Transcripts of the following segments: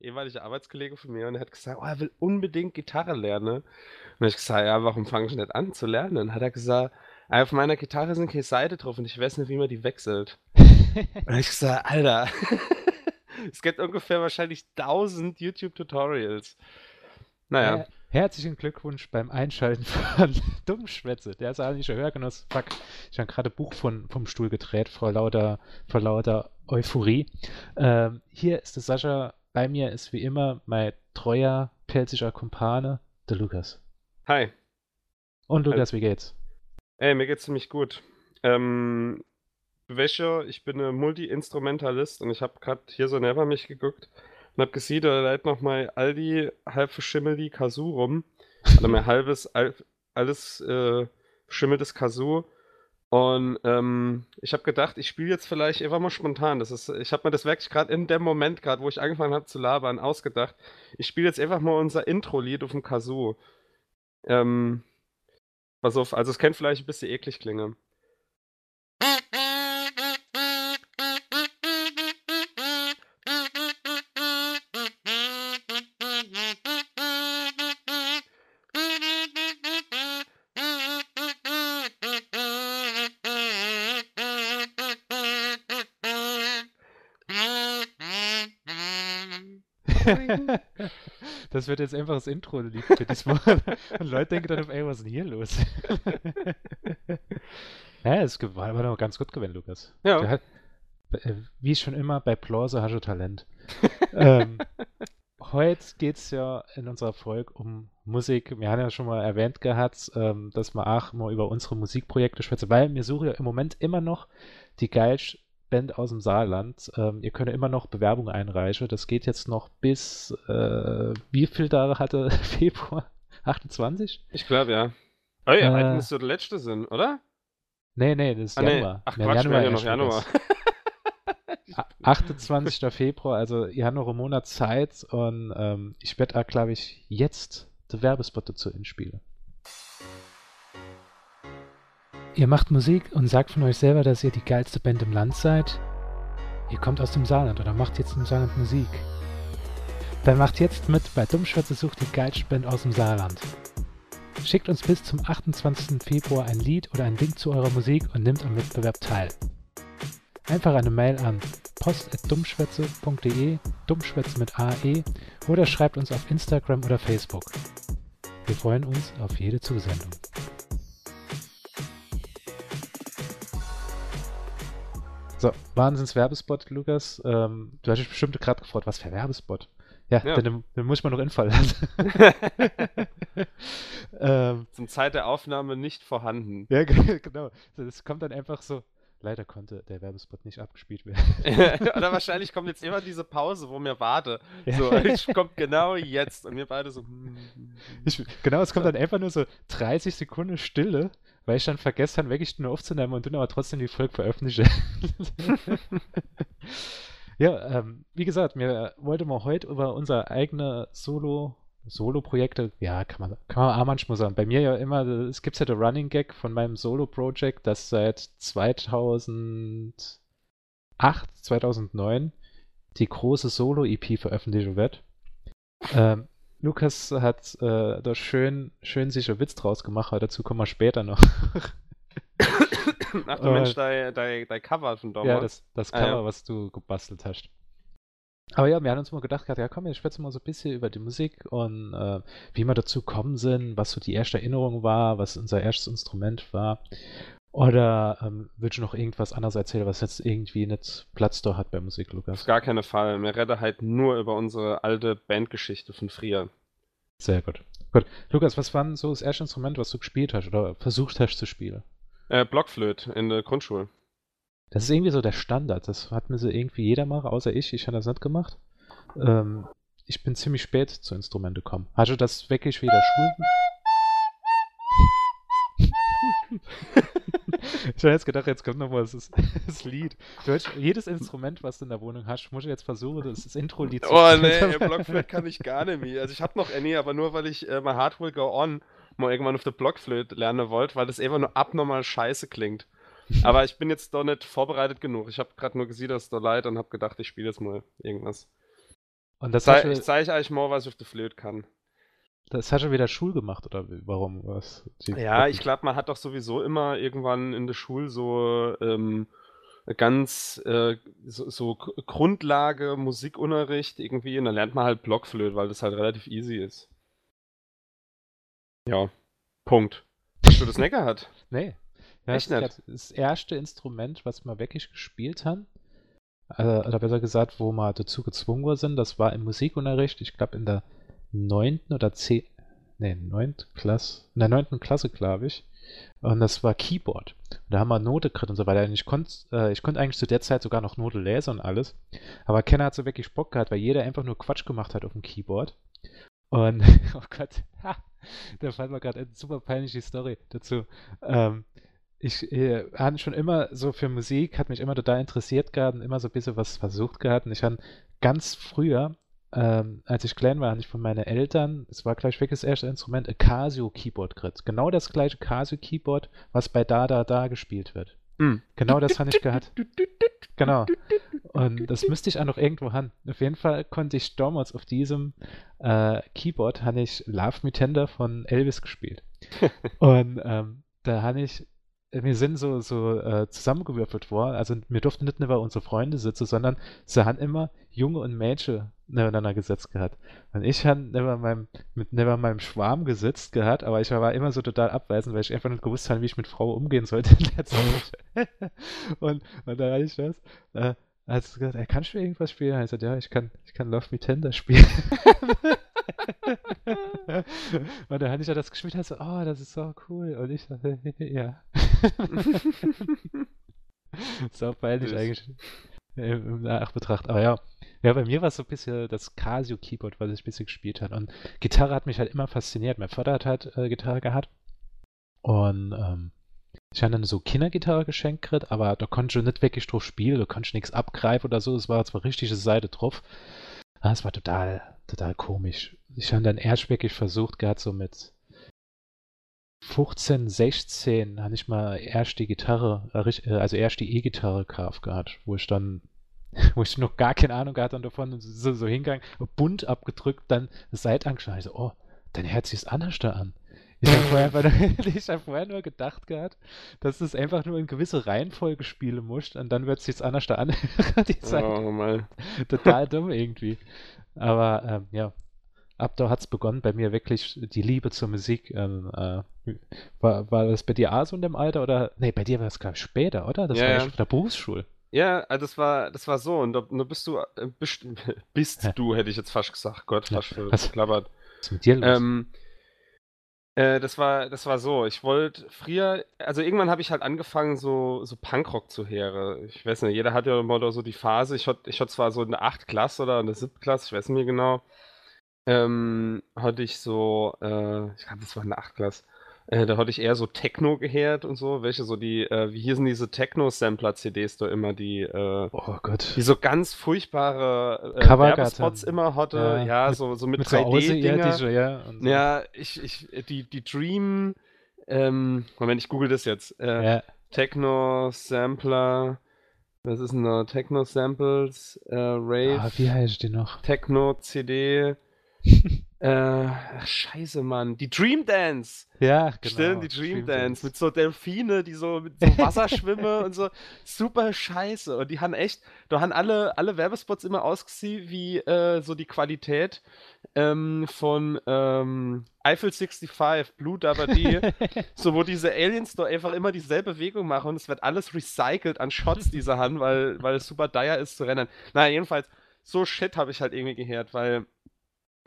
ehemaliger Arbeitskollege von mir und er hat gesagt, oh, er will unbedingt Gitarre lernen. Und dann ich gesagt, ja, warum fange ich nicht an zu lernen? Und dann hat er gesagt, auf meiner Gitarre sind keine Seite drauf und ich weiß nicht, wie man die wechselt. und dann ich gesagt, Alter, es gibt ungefähr wahrscheinlich 1000 YouTube-Tutorials. Naja. Herzlichen Glückwunsch beim Einschalten von Dummschwätze. Der saarländische Hörgenuss. Fuck, ich habe gerade Buch von, vom Stuhl gedreht vor lauter, vor lauter Euphorie. Ähm, hier ist der Sascha. Bei mir ist wie immer mein treuer, pelziger Kumpane, der Lukas. Hi. Und Lukas, wie geht's? Ey, mir geht's ziemlich gut. Ähm, Wäsche, ich bin ein Multi-Instrumentalist und ich habe gerade hier so neben mich geguckt und hab gesehen, da leitet noch mal Aldi halb verschimmelti Kazoo rum. Also mein halbes, alles äh, verschimmeltes Kazoo. Und ähm, ich habe gedacht, ich spiele jetzt vielleicht einfach mal spontan. Das ist, ich habe mir das wirklich gerade in dem Moment, gerade wo ich angefangen habe zu labern, ausgedacht. Ich spiele jetzt einfach mal unser Intro-Lied auf dem Kazoo. Ähm, pass auf, also es kennt vielleicht ein bisschen eklig klingen. Das wird jetzt einfach das Intro-Lied für diesmal. Und Leute denken dann, ey, was ist denn hier los? ja, es war aber noch ganz gut gewesen, Lukas. Ja. Hat, äh, wie schon immer, bei Plause hast du Talent. ähm, heute geht es ja in unserer Folge um Musik. Wir haben ja schon mal erwähnt gehabt, ähm, dass wir auch mal über unsere Musikprojekte schwätzen, weil wir suchen ja im Moment immer noch die geilsten Band aus dem Saarland. Ähm, ihr könnt immer noch Bewerbungen einreichen. Das geht jetzt noch bis, äh, wie viel da hatte Februar? 28? Ich glaube, ja. Oh ja, äh, müsste der letzte sein, oder? Nee, nee, das ist ah, Januar. Nee. Ach nee, Quatsch, Januar ja noch Januar. 28. Februar, also ihr habt noch einen Monat Zeit und ähm, ich werde, glaube ich, jetzt den Werbespot dazu inspielen. Ihr macht Musik und sagt von euch selber, dass ihr die geilste Band im Land seid. Ihr kommt aus dem Saarland oder macht jetzt im Saarland Musik. Dann macht jetzt mit bei Dummschwätze sucht die geilste Band aus dem Saarland. Schickt uns bis zum 28. Februar ein Lied oder ein Link zu eurer Musik und nimmt am Wettbewerb teil. Einfach eine Mail an post.dummschwätze.de, Dummschwätze mit AE oder schreibt uns auf Instagram oder Facebook. Wir freuen uns auf jede Zusendung. So, Wahnsinns-Werbespot, Lukas. Ähm, du hast dich bestimmt gerade gefragt, was für Werbespot? Ja, ja. Dann, dann, muss ich mal noch infallen lassen. ähm, Zum Zeit der Aufnahme nicht vorhanden. Ja, genau. Das kommt dann einfach so. Leider konnte der Werbespot nicht abgespielt werden. Oder wahrscheinlich kommt jetzt immer diese Pause, wo mir warte. Ja. So, es kommt genau jetzt und wir beide so. Ich, genau, es kommt dann einfach nur so 30 Sekunden Stille weil ich dann vergessen habe, wirklich nur aufzunehmen und dann aber trotzdem die Folge veröffentliche. ja, ähm, wie gesagt, mir wollte mal heute über unser eigene Solo Solo-Projekte, ja, kann man, kann man auch manchmal sagen. Bei mir ja immer, es gibt ja der Running Gag von meinem Solo-Project, das seit 2008, 2009 die große Solo-EP veröffentlicht wird. Ähm, Lukas hat äh, da schön, schön sich einen Witz draus gemacht, aber dazu kommen wir später noch. Ach du Mensch, dein, dein, dein Cover von damals. Ja, das, das Cover, ah, ja. was du gebastelt hast. Aber ja, wir haben uns mal gedacht, ja komm, ich schwätze mal so ein bisschen über die Musik und äh, wie wir dazu kommen sind, was so die erste Erinnerung war, was unser erstes Instrument war. Oder ähm, willst du noch irgendwas anderes erzählen, was jetzt irgendwie nicht Platz da hat bei Musik, Lukas? Auf gar keinen Fall. Wir reden halt nur über unsere alte Bandgeschichte von früher. Sehr gut. Gut. Lukas, was war denn so das erste Instrument, was du gespielt hast oder versucht hast zu spielen? Äh, Blockflöte in der Grundschule. Das ist irgendwie so der Standard. Das hat mir so irgendwie jeder machen, außer ich. Ich habe das nicht gemacht. Ähm, ich bin ziemlich spät zu Instrumente gekommen. Hast du das wirklich wieder Schulen? ich habe jetzt gedacht, jetzt kommt noch mal das, das Lied. Du jedes Instrument, was du in der Wohnung hast, muss ich jetzt versuchen, das, das Intro-Lied zu Oh nee, Blockflöte kann ich gar nicht mehr. Also ich habe noch Annie, aber nur weil ich äh, My Heart Will Go On mal irgendwann auf der Blockflöte lernen wollte, weil das einfach nur abnormal scheiße klingt. Aber ich bin jetzt doch nicht vorbereitet genug. Ich habe gerade nur gesehen, dass es da leid und habe gedacht, ich spiele jetzt mal irgendwas. Und das Zei ich zeige euch mal, was ich auf der Flöte kann. Das hast du wieder Schul gemacht, oder warum? Was? Die- Ja, ich glaube, man hat doch sowieso immer irgendwann in der Schule so ähm, ganz äh, so, so Grundlage Musikunterricht irgendwie und dann lernt man halt Blockflöte, weil das halt relativ easy ist. Ja, Punkt. Hast du das nicht gehabt? Nee. Ja, Echt das nicht? das erste Instrument, was wir wirklich gespielt haben. Also, oder besser gesagt, wo wir dazu gezwungen worden sind, das war im Musikunterricht, ich glaube in der neunten oder zehn, nee, neunten Klasse, in der neunten Klasse, glaube ich. Und das war Keyboard. Und da haben wir Note gekriegt und so weiter. Und ich konnte äh, ich konnte eigentlich zu der Zeit sogar noch Note lesen und alles. Aber keiner hat so wirklich Bock gehabt, weil jeder einfach nur Quatsch gemacht hat auf dem Keyboard. Und, oh Gott, ha, da fand mir gerade eine super peinliche Story dazu. Ähm, ich äh, habe schon immer so für Musik, hat mich immer total interessiert gehabt und immer so ein bisschen was versucht gehabt. Und ich habe ganz früher, ähm, als ich klein war, habe ich von meinen Eltern, es war gleich wirklich das erste Instrument, ein Casio-Keyboard gekriegt. Genau das gleiche Casio-Keyboard, was bei Da Da Da gespielt wird. Hm. Genau das habe ich gehabt. Genau. Und das müsste ich auch noch irgendwo haben. Auf jeden Fall konnte ich damals auf diesem äh, Keyboard habe ich Love Me Tender von Elvis gespielt. Und ähm, da habe ich, wir sind so, so äh, zusammengewürfelt worden. Also wir durften nicht neben unsere Freunde sitzen, sondern sie haben immer Junge und Mädchen nebeneinander gesetzt gehabt. Und ich habe neben meinem, mit neben meinem Schwarm gesetzt gehabt, aber ich war immer so total abweisend, weil ich einfach nicht gewusst habe, wie ich mit Frau umgehen sollte und, und da hatte ich das. Äh, hat sie gesagt, "Ey, kannst du irgendwas spielen? Er hat gesagt, ja, ich kann, ich kann Love Me Tender spielen. und dann hatte ich ja das gespielt, hat so, oh, das ist so cool. Und ich so, ja. so peinlich eigentlich im, im Nachbetracht. Aber ja, ja, bei mir war es so ein bisschen das Casio-Keyboard, was ich ein bisschen gespielt habe. Und Gitarre hat mich halt immer fasziniert. Mein Vater hat halt äh, Gitarre gehabt. Und ähm, ich habe dann so Kindergitarre geschenkt gekriegt, aber da konnte ich nicht wirklich drauf spielen, da konnte ich nichts abgreifen oder so. Es war zwar richtige Seite drauf. Ah, es war total, total komisch. Ich habe dann erst wirklich versucht gehabt, so mit 15, 16 habe ich mal erst die Gitarre, äh, äh, also erst die E-Gitarre gekauft gehabt, wo ich dann, wo ich noch gar keine Ahnung gehabt und davon und so, so hingegangen, bunt abgedrückt, dann das Seite angeschnallt. Ich so, oh, dann hört sich's anders da an. Ich habe vorher, ich hab vorher nur gedacht gehabt, dass es einfach nur in gewisse Reihenfolge spielen muss und dann wird sich's anders da anhören. Die Seite Oh, total dumm irgendwie. Aber ähm, ja, ab da hat es begonnen bei mir wirklich die Liebe zur Musik. Ähm, äh, war, war das bei dir auch so in dem Alter oder? Nee, bei dir war es glaube ich später, oder? Das Ja, war ja. ja schon auf der Berufsschule. Ja, also das war, das war so und da, bist du, äh, bist, bist du, hätte ich jetzt fast gesagt. Gott, Ja, fast was? verklappert. Was ist mit dir los? Ähm, äh, das war, das war so. Ich wollte früher, also irgendwann habe ich halt angefangen, so, so Punkrock zu hören. Ich weiß nicht, jeder hat ja immer so die Phase. Ich hatte ich zwar so eine 8 Klasse oder eine 7 Klasse, ich weiß nicht mehr genau. Ähm, hatte ich so, äh, ich glaube, das war eine 8 Klasse. Äh, da hatte ich eher so Techno gehört und so. Welche so die, äh, wie hießen diese Techno-Sampler-CDs da immer, die, äh, oh Gott. die so ganz furchtbare äh, Werbespots immer hatte. Ja, Ja, so, so mit, Mit so 3D-Dinger. Außerirdische, ja. So. Ja, ich, ich, die, die Dream, ähm, Moment, ich google das jetzt. Äh, ja. Techno Sampler, was ist denn da? Techno Samples, äh, Rave, Ah, wie heißt die noch? Techno CD, äh, ach, scheiße, Mann, die Dream Dance. Ja, genau. Stimmt, die Dream, Dance, Dance. mit so Delfine, die so mit so Wasser schwimmen und so. Super scheiße. Und die haben echt, da haben alle, alle Werbespots immer ausgesehen wie äh, so die Qualität ähm, von ähm, Eiffel 65, Blue Dabba D. so, wo diese Aliens da einfach immer dieselbe Bewegung machen und es wird alles recycelt an Shots, die sie haben, weil, weil es super dire ist zu rennen. Naja, jedenfalls, so Shit habe ich halt irgendwie gehört, weil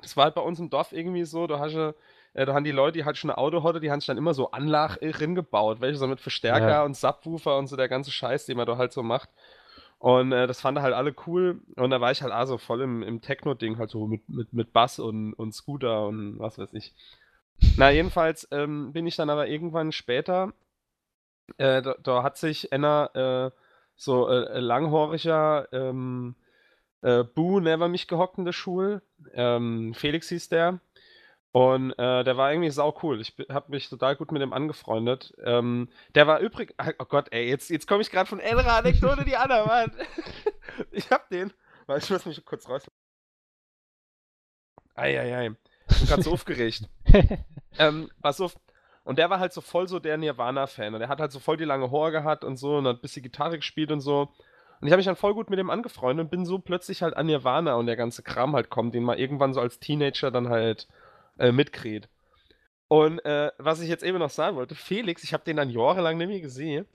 das war halt bei uns im Dorf irgendwie so, da hast du äh, da haben die Leute, die halt schon ein Auto hatten, die haben sich dann immer so Anlagen gebaut, welche so mit Verstärker Ja. und Subwoofer und so der ganze Scheiß, den man da halt so macht. Und äh, das fanden halt alle cool. Und da war ich halt auch so voll im, im Techno-Ding, halt so mit, mit, mit Bass und, und Scooter und was weiß ich. Na, jedenfalls ähm, bin ich dann aber irgendwann später, äh, da, da hat sich einer äh, so äh, langhoriger ähm, äh, Boo neben mich gehockt in der Schule. Ähm, Felix hieß der. Und äh, der war irgendwie sau cool. Ich habe mich total gut mit ihm angefreundet. Ähm, der war übrig. Oh Gott, ey, jetzt, jetzt komme ich gerade von einer Anekdote die andere, Mann. ich hab den. Warte, Ich muss mich kurz raus. Eieiei. Ich bin gerade so aufgeregt. ähm, pass auf. Und der war halt so voll so der Nirvana-Fan. Und der hat halt so voll die lange Haare gehabt und so und hat ein bisschen Gitarre gespielt und so. Und ich habe mich dann voll gut mit dem angefreundet und bin so plötzlich halt an Nirvana und der ganze Kram halt kommt, den man irgendwann so als Teenager dann halt äh, mitkriegt. Und äh, was ich jetzt eben noch sagen wollte, Felix, ich habe den dann jahrelang nicht mehr gesehen.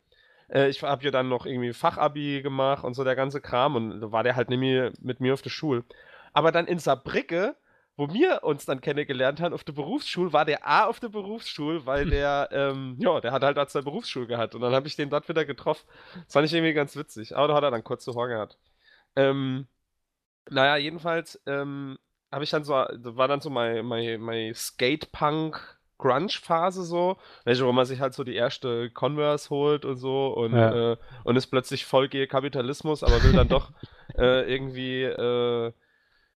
Äh, ich habe ja dann noch irgendwie Fachabi gemacht und so der ganze Kram und da war der halt nicht mehr mit mir auf der Schule. Aber dann in Saarbrücke wo wir uns dann kennengelernt haben auf der Berufsschule, war der A auf der Berufsschule, weil der, ähm, ja, der hat halt als der Berufsschule gehabt. Und dann habe ich den dort wieder getroffen. Das fand ich irgendwie ganz witzig. Aber da hat er dann kurze Haare gehabt. Ähm, naja, jedenfalls ähm, habe ich dann so, war dann so mein, mein, mein Skate-Punk- Grunge-Phase so, welche, wo man sich halt so die erste Converse holt und so und, ja. äh, und ist plötzlich voll Kapitalismus, aber will dann doch äh, irgendwie äh,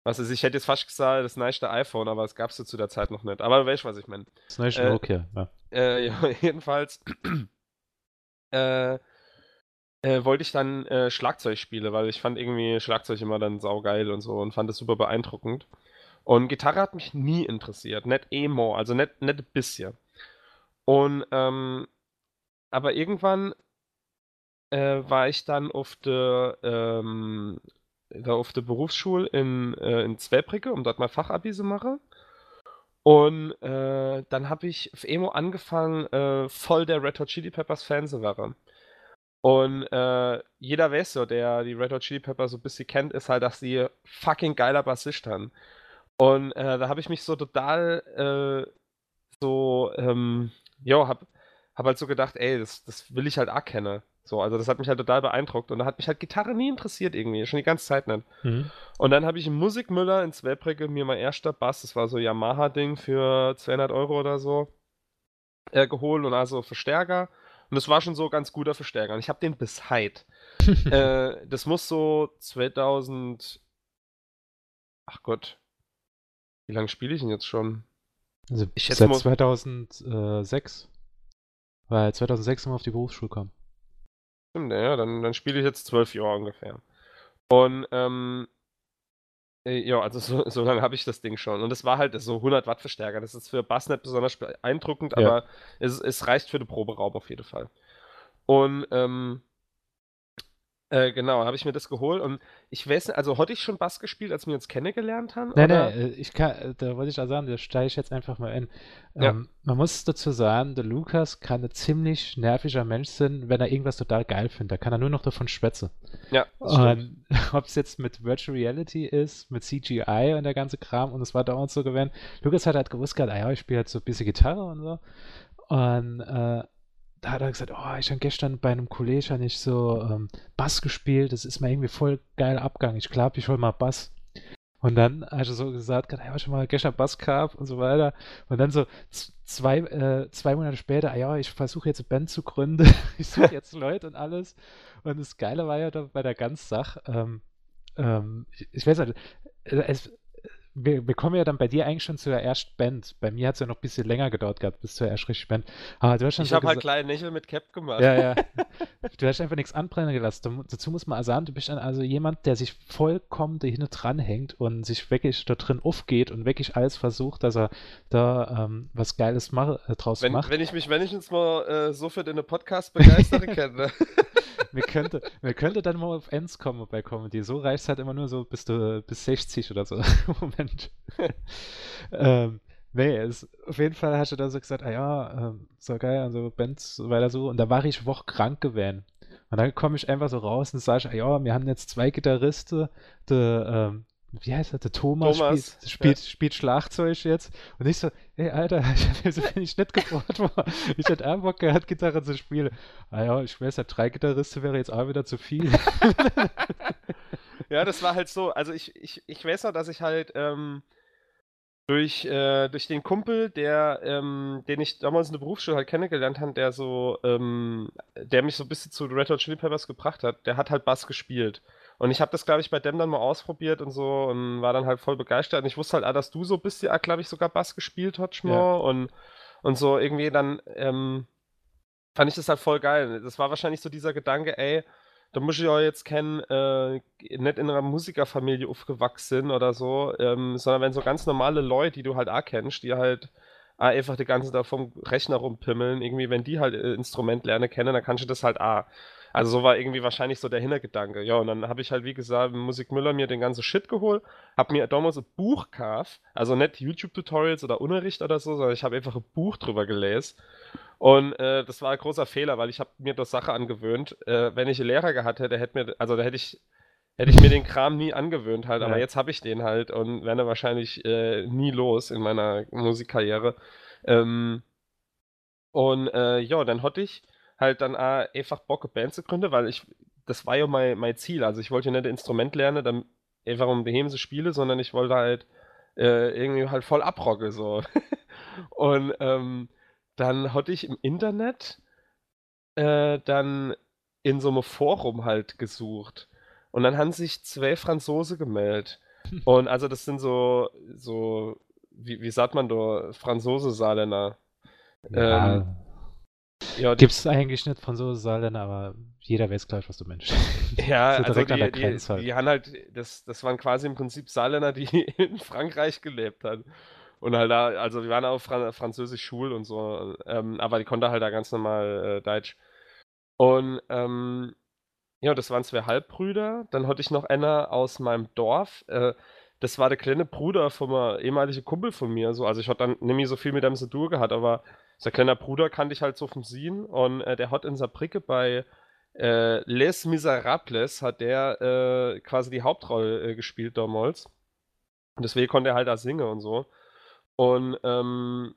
was ist, ich hätte jetzt fast gesagt, das neueste iPhone, aber es gab es zu der Zeit noch nicht. Aber du weißt, was ich meine. Das neueste äh, Nokia, ja. Äh, ja, jedenfalls äh, äh, wollte ich dann äh, Schlagzeug spielen, weil ich fand irgendwie Schlagzeug immer dann saugeil und so und fand es super beeindruckend. Und Gitarre hat mich nie interessiert, nicht emo, also nicht, nicht ein bisschen. Und, ähm, aber irgendwann äh, war ich dann auf der ähm, da auf der Berufsschule in, äh, in Zweibrücke, um dort mal Fachabi zu machen. Und äh, dann habe ich auf Emo angefangen, äh, voll der Red Hot Chili Peppers Fan zu werden. Und äh, jeder weiß so, der die Red Hot Chili Peppers so ein bisschen kennt, ist halt, dass sie fucking geiler Bassist haben. Und äh, da habe ich mich so total äh, so, ähm, jo, hab, hab halt so gedacht, ey, das, das will ich halt auch kennen. So, also das hat mich halt total beeindruckt und da hat mich halt Gitarre nie interessiert irgendwie, schon die ganze Zeit nicht. Mhm. Und dann habe ich im Musikmüller in Zwebrecke mir mein erster Bass, das war so Yamaha-Ding für 200 Euro oder so, äh, geholt und also Verstärker. Und das war schon so ganz guter Verstärker. Und ich habe den bis heute. äh, das muss so 2000. Ach Gott. Wie lange spiele ich denn jetzt schon? Also ich seit 2006. Weil 2006 immer auf die Berufsschule kam. Stimmt, ja, dann, dann spiele ich jetzt zwölf Jahre ungefähr. Und, ähm, äh, ja, also so, so lange habe ich das Ding schon. Und es war halt so 100 Watt Verstärker. Das ist für Bass nicht besonders beeindruckend, ja. aber es, es reicht für den Proberaum auf jeden Fall. Und, ähm, äh, genau, habe ich mir das geholt und ich weiß nicht, also hatte ich schon Bass gespielt, als wir uns kennengelernt haben? Nein, nein, äh, ich kann, äh, da wollte ich auch sagen, da steige ich jetzt einfach mal in. Ja. Ähm, man muss dazu sagen, der Lukas kann ein ziemlich nerviger Mensch sein, wenn er irgendwas total geil findet. Da kann er nur noch davon schwätzen. Ja. Und ob es jetzt mit Virtual Reality ist, mit CGI und der ganze Kram und es war dauernd so gewesen. Lukas hat halt gewusst, ah ja, ich spiele halt so ein bisschen Gitarre und so. Und äh, da hat er gesagt, oh, ich habe gestern bei einem Kollegen nicht so ähm, Bass gespielt, das ist mir irgendwie voll geil abgegangen. Ich glaube, ich hol mal Bass. Und dann hat er so gesagt, ja, schon mal gestern Bass gehabt und so weiter. Und dann so zwei, äh, zwei Monate später, ah ja, ich versuche jetzt eine Band zu gründen. ich suche jetzt Leute und alles. Und das Geile war ja da bei der ganzen Sache, ähm, ähm, ich, ich, weiß nicht, es, wir, wir, kommen ja dann bei dir eigentlich schon zur ersten Band. Bei mir hat es ja noch ein bisschen länger gedauert gehabt, bis zur ersten richtigen Band. Aber du hast schon ich so habe halt kleine Nächel mit Cap gemacht. Ja, ja. du hast einfach nichts anbrennen gelassen. dazu muss man sagen, du bist dann also jemand, der sich vollkommen dahinter dranhängt und sich wirklich da drin aufgeht und wirklich alles versucht, dass er da ähm, was Geiles mach, äh, draus wenn, macht. Wenn ich mich wenigstens mal äh, so für den Podcast begeistere kenne. wir könnte, wir könnte dann mal auf Ends kommen bei Comedy. So reicht es halt immer nur so bis, du, bis 60 oder so. Moment. ähm, nee, es, auf jeden Fall hast du da so gesagt, ah ja, ähm, so geil, also Bands weiter so. Und da war ich Woche krank gewesen. Und dann komme ich einfach so raus und sage, ah ja, wir haben jetzt zwei Gitarristen, der, ähm, wie heißt er, der Thomas, Thomas spielt, spielt, ja. spielt, Schlagzeug jetzt. Und ich so, ey, Alter, ich habe so nicht nett gefragt worden. Ich hätte auch Bock gehabt, Gitarre zu spielen. Ah ja, ich weiß ja, drei Gitarristen wäre jetzt auch wieder zu viel. ja, das war halt so. Also ich, ich, ich weiß ja, dass ich halt ähm, durch, äh, durch den Kumpel, der, ähm, den ich damals in der Berufsschule halt kennengelernt habe, der so, ähm, der mich so ein bisschen zu Red Hot Chili Peppers gebracht hat, der hat halt Bass gespielt. Und ich habe das, glaube ich, bei dem dann mal ausprobiert und so und war dann halt voll begeistert. Und ich wusste halt, ah, dass du so bist, ja, glaube ich, sogar Bass gespielt hast, ja. und, und so irgendwie dann ähm, fand ich das halt voll geil. Das war wahrscheinlich so dieser Gedanke, ey, da muss ich auch jetzt kennen, äh, nicht in einer Musikerfamilie aufgewachsen oder so, ähm, sondern wenn so ganz normale Leute, die du halt auch kennst, die halt auch einfach die ganze Zeit vom Rechner rumpimmeln, irgendwie, wenn die halt äh, Instrument lernen kennen, dann kannst du das halt auch. Also so war irgendwie wahrscheinlich so der Hintergedanke. Ja, und dann habe ich halt, wie gesagt, Musik Müller mir den ganzen Shit geholt, habe mir damals ein Buch gekauft, also nicht YouTube-Tutorials oder Unterricht oder so, sondern ich habe einfach ein Buch drüber gelesen. Und äh, das war ein großer Fehler, weil ich habe mir das Sache angewöhnt. Äh, wenn ich einen Lehrer gehabt hätte, hätte mir, also da hätte ich, hätte ich mir den Kram nie angewöhnt halt, aber Ja. jetzt habe ich den halt und werde wahrscheinlich äh, nie los in meiner Musikkarriere. Ähm, und äh, ja, dann hatte ich halt dann auch einfach Bock, eine Band zu gründen, weil ich, das war ja mein, mein Ziel. Also ich wollte ja nicht ein Instrument lernen, dann einfach um daheim zu spielen, sondern ich wollte halt äh, irgendwie halt voll abrocken, so. Und ähm, dann hatte ich im Internet äh, dann in so einem Forum halt gesucht. Und dann haben sich zwei Franzose gemeldet. Und also das sind so, so, wie, wie sagt man da, Franzose-Saarländer. Ja, Ähm, Ja, die, Gibt es eigentlich nicht Franzose Saarländer, aber jeder weiß gleich, was du meinst. ja so also die, die, Grenze halt. die haben halt, das, das waren quasi im Prinzip Saarländer, die in Frankreich gelebt haben. Und halt da, also wir waren auch Fran französisch Schul und so, ähm, aber die konnte halt da ganz normal äh, Deutsch. Und ähm, ja, das waren zwei Halbbrüder. Dann hatte ich noch einer aus meinem Dorf. Äh, das war der kleine Bruder von einem ehemaligen Kumpel von mir. So. Also ich hatte dann nämlich so viel mit dem zu tun gehabt, aber sein kleiner Bruder kannte ich halt so vom Sehen. Und äh, der hat in Saarbrücke bei äh, Les Miserables hat der äh, quasi die Hauptrolle äh, gespielt damals. Und deswegen konnte er halt da singen und so. Und ähm,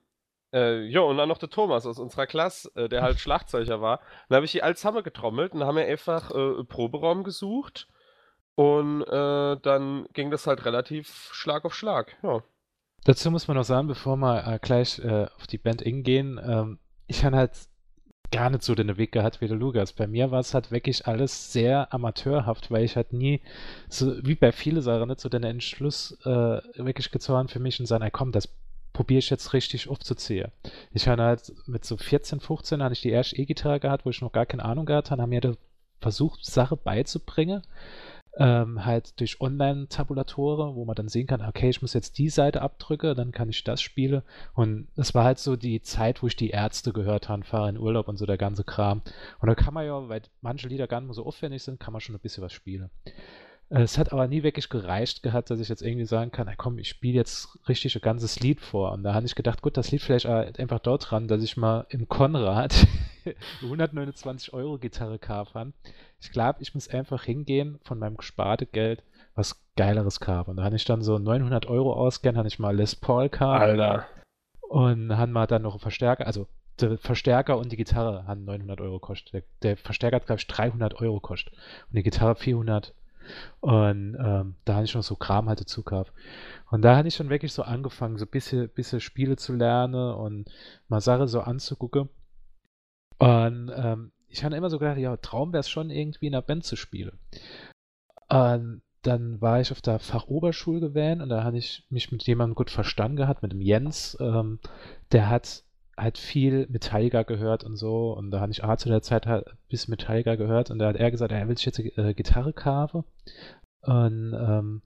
äh, ja, und dann noch der Thomas aus unserer Klasse, äh, der halt Schlagzeuger war. Dann habe ich die alle zusammen getrommelt und haben wir einfach äh, Proberaum gesucht. Und äh, dann ging das halt relativ Schlag auf Schlag. Ja. Dazu muss man noch sagen, bevor wir äh, gleich äh, auf die Band ingehen, ähm, ich habe halt gar nicht so den Weg gehabt wie der Lukas. Bei mir war es halt wirklich alles sehr amateurhaft, weil ich halt nie, so wie bei vielen Sachen, nicht so den Entschluss äh, wirklich gezogen für mich und sagen, komm, das probiere ich jetzt richtig aufzuziehen. Ich hatte halt mit so 14, 15 hatte ich die erste E-Gitarre gehabt, wo ich noch gar keine Ahnung gehabt habe, haben mir versucht, Sache beizubringen ähm, halt durch Online-Tabulatoren, wo man dann sehen kann, okay, ich muss jetzt die Seite abdrücken, dann kann ich das spielen. Und das war halt so die Zeit, wo ich die Ärzte gehört habe, fahre in Urlaub und so der ganze Kram. Und da kann man ja, weil manche Lieder gar nicht mehr so aufwendig sind, kann man schon ein bisschen was spielen. Äh, Es hat aber nie wirklich gereicht gehabt, dass ich jetzt irgendwie sagen kann, komm, ich spiele jetzt richtig ein ganzes Lied vor. Und da habe ich gedacht, gut, das liegt vielleicht einfach dort dran, dass ich mal im Konrad 129 Euro Gitarre kaufen. Ich glaube, ich muss einfach hingehen von meinem gesparten Geld was geileres kaufen. Und da habe ich dann so 900 Euro ausgegeben, habe ich mal Les Paul gekauft Alter. und haben mal dann noch einen Verstärker, also der Verstärker und die Gitarre haben 900 Euro gekostet. Der, der Verstärker hat, glaube ich, 300 Euro gekostet und die Gitarre 400. Und ähm, da habe ich noch so Kram halt dazu gekauft. Und da hatte ich schon wirklich so angefangen, so ein bisschen, bisschen Spiele zu lernen und mal Sachen so anzugucken. Und ähm, ich habe immer so gedacht, ja, Traum wäre es schon, irgendwie in einer Band zu spielen. Und dann war ich auf der Fachoberschule gewesen und da hatte ich mich mit jemandem gut verstanden gehabt, mit dem Jens. Ähm, der hat halt viel Metallica gehört und so. Und da hatte ich auch zu der Zeit halt ein Metallica gehört und da hat er gesagt, er will sich jetzt äh, Gitarre kaufen und ähm,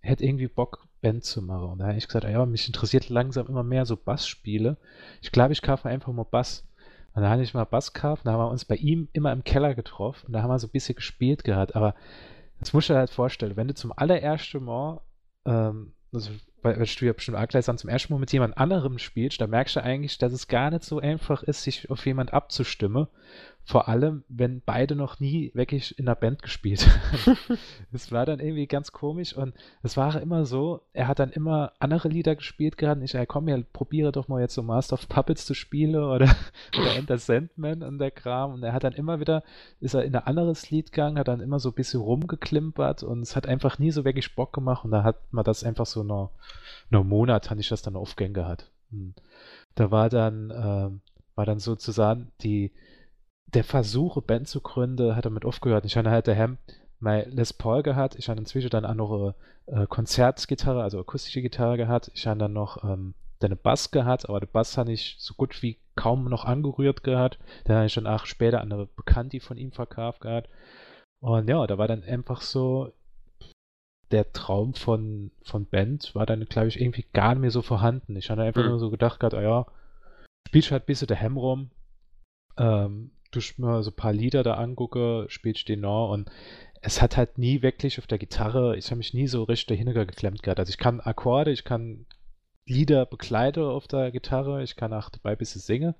hätte irgendwie Bock, Band zu machen. Und da habe ich gesagt, ja, mich interessiert langsam immer mehr so Bassspiele. Ich glaube, ich kaufe einfach mal Bass. Und da habe ich mal Bass gekauft, da haben wir uns bei ihm immer im Keller getroffen und da haben wir so ein bisschen gespielt gehabt. Aber das musst du dir halt vorstellen, wenn du zum allerersten Mal, ähm, also, weil du ja bestimmt auch gleich zum ersten Mal mit jemand anderem spielst, da merkst du eigentlich, dass es gar nicht so einfach ist, sich auf jemand abzustimmen. Vor allem, wenn beide noch nie wirklich in einer Band gespielt haben. Es war dann irgendwie ganz komisch und es war immer so, er hat dann immer andere Lieder gespielt gehabt und ich, ja komm, ja, probiere doch mal jetzt so Master of Puppets zu spielen oder, oder Enter Sandman und der Kram und er hat dann immer wieder, ist er in ein anderes Lied gegangen, hat dann immer so ein bisschen rumgeklimpert und es hat einfach nie so wirklich Bock gemacht und da hat man das einfach so noch, einen Monat, hatte ich das dann aufgänge gehabt. Und da war dann, ähm, war dann sozusagen die, der Versuch, eine Band zu gründen, hat damit aufgehört. Ich hatte halt daheim mein Les Paul gehabt, ich hatte inzwischen dann auch noch eine äh, Konzertgitarre, also akustische Gitarre gehabt, ich hatte dann noch ähm, eine Bass gehabt, aber der Bass habe ich so gut wie kaum noch angerührt gehabt. Den habe ich dann auch später an eine Bekannte von ihm verkauft gehabt. Und ja, da war dann einfach so, der Traum von, von Band war dann, glaube ich, irgendwie gar nicht mehr so vorhanden. Ich hatte einfach mhm. nur so gedacht, grad, ah ja, spielst halt ein bisschen der Hem rum, ähm, du mir so ein paar Lieder da angucke, spielst den noch und es hat halt nie wirklich auf der Gitarre, ich habe mich nie so richtig dahinter geklemmt gehabt. Also ich kann Akkorde, ich kann Lieder begleite auf der Gitarre, ich kann auch dabei ein bisschen singen,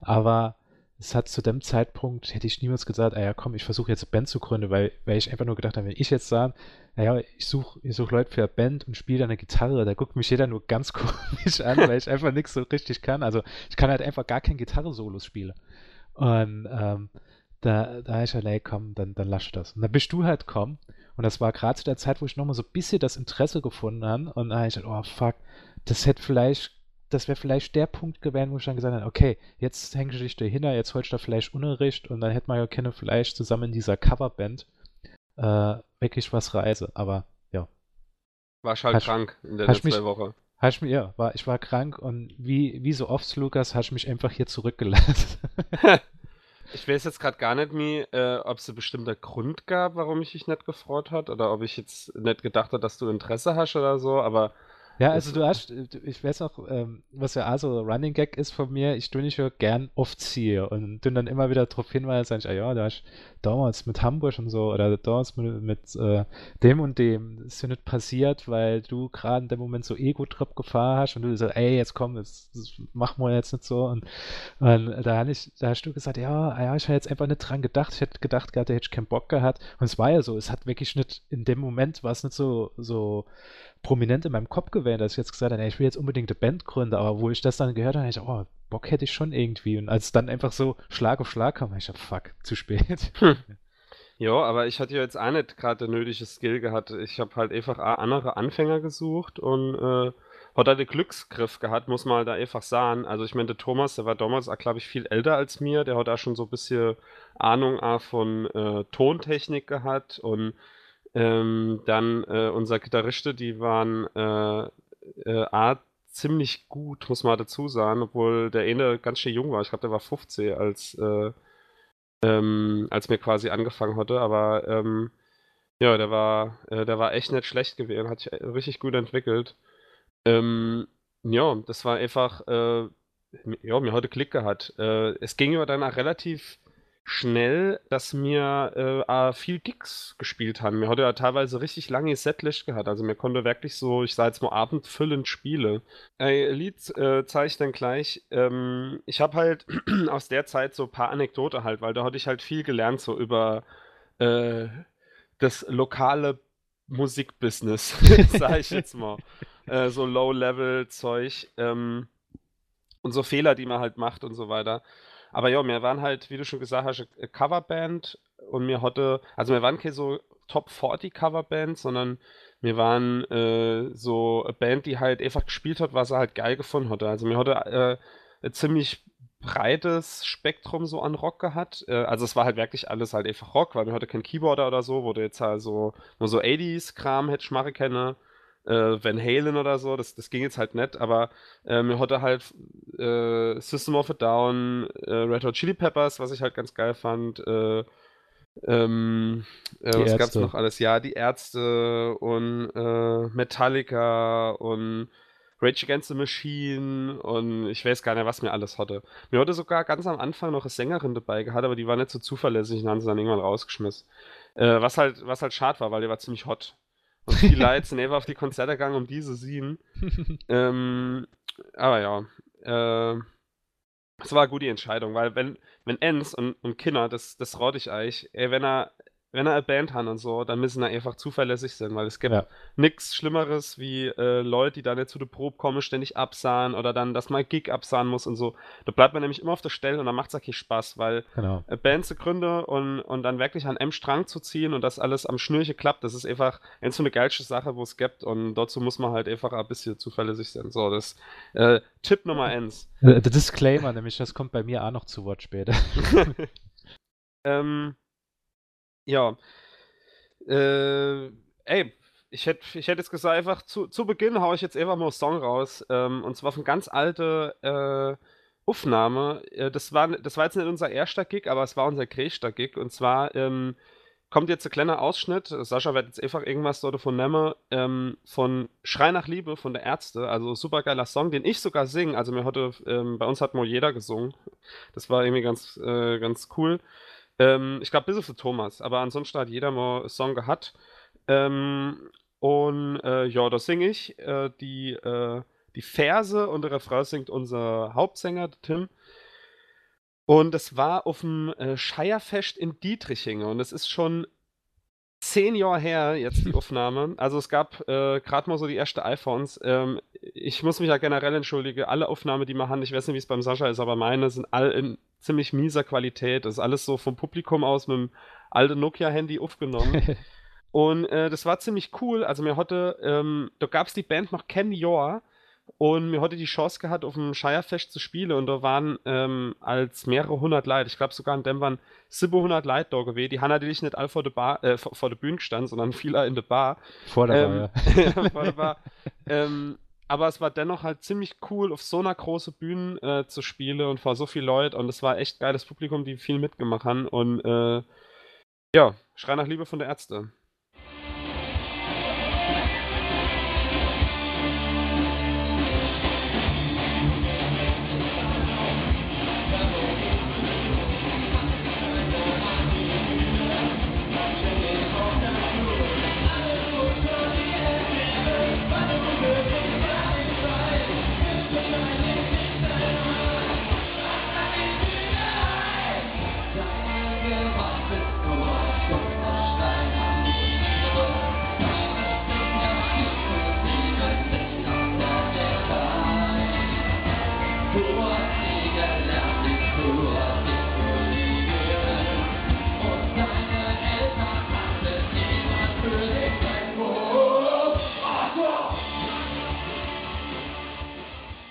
aber es hat zu dem Zeitpunkt, hätte ich niemals gesagt, ah ja komm, ich versuche jetzt eine Band zu gründen, weil, weil ich einfach nur gedacht habe, wenn ich jetzt sage, naja, ich suche ich such Leute für eine Band und spiele eine Gitarre, da guckt mich jeder nur ganz komisch an, weil ich einfach nichts so richtig kann. Also ich kann halt einfach gar kein Gitarre-Solos spielen. Und ähm, da, da ich halt, nee, komm, dann, dann lass das. Und dann bist du halt komm. Und das war gerade zu der Zeit, wo ich nochmal so ein bisschen das Interesse gefunden habe. Und da habe ich halt, oh fuck, das hätte vielleicht, das wäre vielleicht der Punkt gewesen, wo ich dann gesagt habe, okay, jetzt hängst du dich dahinter, jetzt holst du da vielleicht Unterricht und dann hätte man ja keine vielleicht zusammen in dieser Coverband äh, wirklich was reise. Aber ja. Warst halt krank in der letzten Woche. Hast mich, ja, war, ich war krank und wie, wie so oft, Lukas, hast du mich einfach hier zurückgelassen. ich weiß jetzt gerade gar nicht äh, ob es einen bestimmten Grund gab, warum ich dich nicht gefreut hat oder ob ich jetzt nicht gedacht habe, dass du Interesse hast oder so, aber ja, also du hast, ich weiß noch, ähm, was ja auch so Running Gag ist von mir, ich tue nicht so gern oft ziehe und tue dann immer wieder darauf hinweisen, ah ja, da hast damals mit Hamburg und so oder damals mit, mit äh, dem und dem, das ist ja nicht passiert, weil du gerade in dem Moment so Ego-Trip gefahren hast und du so, ey, jetzt komm, das, das machen wir jetzt nicht so und, und da, ich, da hast du gesagt, ja, ah ja, ich habe jetzt einfach nicht dran gedacht, ich hätte gedacht gehabt, der hätte keinen Bock gehabt. Und es war ja so, es hat wirklich nicht, in dem Moment war es nicht so, so prominent in meinem Kopf gewesen, dass ich jetzt gesagt habe, ey, ich will jetzt unbedingt eine Band gründen, aber wo ich das dann gehört habe, ich oh, Bock hätte ich schon irgendwie. Und als dann einfach so Schlag auf Schlag kam, ich fuck, zu spät. Hm. Ja, aber ich hatte ja jetzt auch nicht gerade der nötige Skill gehabt. Ich habe halt einfach andere Anfänger gesucht und äh, hat halt den Glücksgriff gehabt, muss man halt da einfach sagen. Also ich meine, der Thomas, der war damals glaube ich, viel älter als mir. Der hat da schon so ein bisschen Ahnung auch von äh, Tontechnik gehabt und ähm, dann äh, unser Gitarriste, die waren äh, äh, A, ziemlich gut, muss man dazu sagen, obwohl der eine ganz schön jung war. Ich glaube, der war 15, als, äh, ähm, als mir quasi angefangen hatte. Aber ähm, ja, der war, äh, der war echt nicht schlecht gewesen, hat sich richtig gut entwickelt. Ähm, ja, das war einfach, äh, ja, mir heute Klick gehabt. Es ging aber dann auch relativ schnell, dass mir äh, viel Gigs gespielt haben. Mir hatte ja teilweise richtig lange Setlist gehabt. Also mir konnte wirklich so, ich sage jetzt mal abendfüllend Spiele. Äh, Lied äh, zeige ich dann gleich. Ähm, ich habe halt aus der Zeit so ein paar Anekdote halt, weil da hatte ich halt viel gelernt so über äh, das lokale Musikbusiness, sage ich jetzt mal. Äh, so Low-Level-Zeug ähm, und so Fehler, die man halt macht und so weiter. Aber ja, wir waren halt, wie du schon gesagt hast, eine Coverband und mir hatte, also wir waren keine so Top 40 Coverband, sondern wir waren äh, so eine Band, die halt einfach gespielt hat, was er halt geil gefunden hatte. Also mir hatte äh, ein ziemlich breites Spektrum so an Rock gehabt. Äh, also es war halt wirklich alles halt einfach Rock, weil wir hatte kein Keyboarder oder so, du jetzt halt so nur so 80s-Kram hätte ich machen können äh, Van Halen oder so, das, das ging jetzt halt nicht, aber äh, mir hatte halt äh, System of a Down, äh, Red Hot Chili Peppers, was ich halt ganz geil fand, äh, ähm, äh, was gab's noch alles? Ja, die Ärzte und Metallica und Rage Against the Machine und ich weiß gar nicht, was mir alles hatte. Mir hatte sogar ganz am Anfang noch eine Sängerin dabei gehabt, aber die war nicht so zuverlässig und haben sie dann irgendwann rausgeschmissen. Äh, was halt, was halt schade war, weil die war ziemlich hot. Und die Leute sind einfach auf die Konzerte gegangen, um diese sieben. ähm, aber ja, äh, es war eine gute Entscheidung, weil wenn, wenn Enz und, und Kinder, das, das rate ich euch, ey, wenn er wenn er eine Band hat und so, dann müssen er einfach zuverlässig sein, weil es gibt ja. nichts Schlimmeres wie äh, Leute, die da nicht zu der Probe kommen, ständig absahen oder dann, dass man Gig absahen muss und so. Da bleibt man nämlich immer auf der Stelle und dann macht es auch Spaß, weil genau. äh, Band zu gründen und, und dann wirklich an einem Strang zu ziehen und das alles am Schnürchen klappt, das ist einfach so eine geilste Sache, wo es gibt und dazu muss man halt einfach ein bisschen zuverlässig sein. So, das äh, Tipp Nummer eins. Der Disclaimer, nämlich das kommt bei mir auch noch zu Wort später. ähm, ja. Äh, ey, ich hätte ich hätt jetzt gesagt, einfach zu, zu Beginn haue ich jetzt einfach mal einen Song raus. Ähm, und zwar von ganz alte äh, Aufnahme. Äh, das, war, das war jetzt nicht unser erster Gig, aber es war unser größter Gig. Und zwar ähm, kommt jetzt ein kleiner Ausschnitt. Sascha wird jetzt einfach irgendwas dort von nehmen. Ähm, von Schrei nach Liebe von der Ärzte. Also super geiler Song, den ich sogar singe. Also mir heute, ähm, bei uns hat mal jeder gesungen. Das war irgendwie ganz, äh, ganz cool. Ähm, ich glaube, bis auf Thomas. Aber ansonsten hat jeder mal einen Song gehabt. Ähm, und äh, ja, da singe ich äh, die, äh, die Verse und der Refrain singt unser Hauptsänger, Tim. Und es war auf dem äh, Scheierfest in Dietrichingen und es ist schon zehn Jahre her, jetzt die Aufnahme. Also es gab äh, gerade mal so die ersten iPhones. Ähm, ich muss mich ja generell entschuldigen, alle Aufnahmen, die wir haben, ich weiß nicht, wie es beim Sascha ist, aber meine sind alle in ziemlich mieser Qualität. Das ist alles so vom Publikum aus mit dem alten Nokia-Handy aufgenommen. und äh, das war ziemlich cool. Also mir hatte, ähm, da gab es die Band noch kein Jahr und mir heute die Chance gehabt, auf dem Shirefest zu spielen und da waren ähm, als mehrere hundert Leute, ich glaube sogar in dem waren 700 Leute da gewesen. Die haben natürlich nicht alle vor der, Bar, äh, vor, vor der Bühne gestanden, sondern viele in der Bar. Vor der ähm, Bar, ja. ja vor der Bar. ähm, aber es war dennoch halt ziemlich cool, auf so einer großen Bühne äh, zu spielen und vor so vielen Leuten und es war echt geiles Publikum, die viel mitgemacht haben und äh, ja, Schrei nach Liebe von der Ärzte.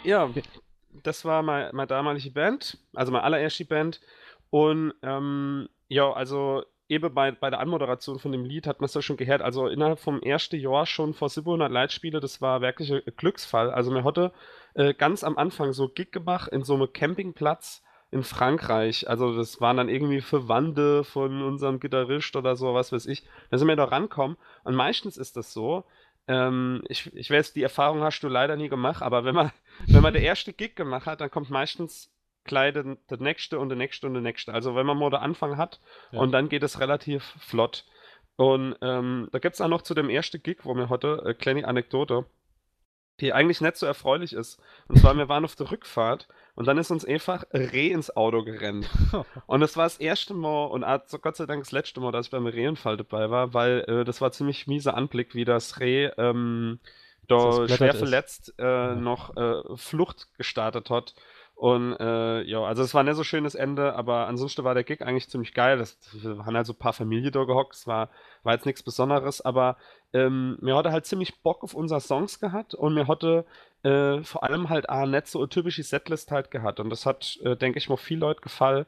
Ja, das war meine, meine damalige Band, also meine allererste Band. Und ähm, ja, also eben bei, bei der Anmoderation von dem Lied hat man es ja schon gehört, also innerhalb vom ersten Jahr schon vor 700 Leitspiele, das war wirklich ein Glücksfall. Also mir hatte äh, ganz am Anfang so Gig gemacht in so einem Campingplatz in Frankreich. Also das waren dann irgendwie Verwandte von unserem Gitarrist oder so, was weiß ich. Da sind wir da rankommen. Und meistens ist das so, ähm, ich, ich weiß, die Erfahrung hast du leider nie gemacht, aber wenn man, wenn man der erste Gig gemacht hat, dann kommt meistens gleich der, nächste und der nächste und der nächste. Also wenn man mal den Anfang hat ja. und dann geht es relativ flott. Und ähm, da gibt es auch noch zu dem ersten Gig, wo wir heute, eine kleine Anekdote, die eigentlich nicht so erfreulich ist. Und zwar, wir waren auf der Rückfahrt und dann ist uns einfach Reh ins Auto gerannt. und das war das erste Mal und Gott sei Dank das letzte Mal, dass ich beim Rehenfall dabei war, weil äh, das war ziemlich mieser Anblick, wie das Reh ähm, da schwer verletzt äh, ja. noch äh, Flucht gestartet hat. Und äh, ja, also es war nicht so schönes Ende, aber ansonsten war der Gig eigentlich ziemlich geil. Das, wir haben halt so ein paar Familien da gehockt, es war, war jetzt nichts Besonderes, aber ähm, mir hatte halt ziemlich Bock auf unsere Songs gehabt und mir hatte äh, vor allem halt auch nicht so eine typische Setlist halt gehabt. Und das hat, äh, denke ich mal, viel Leute gefallen.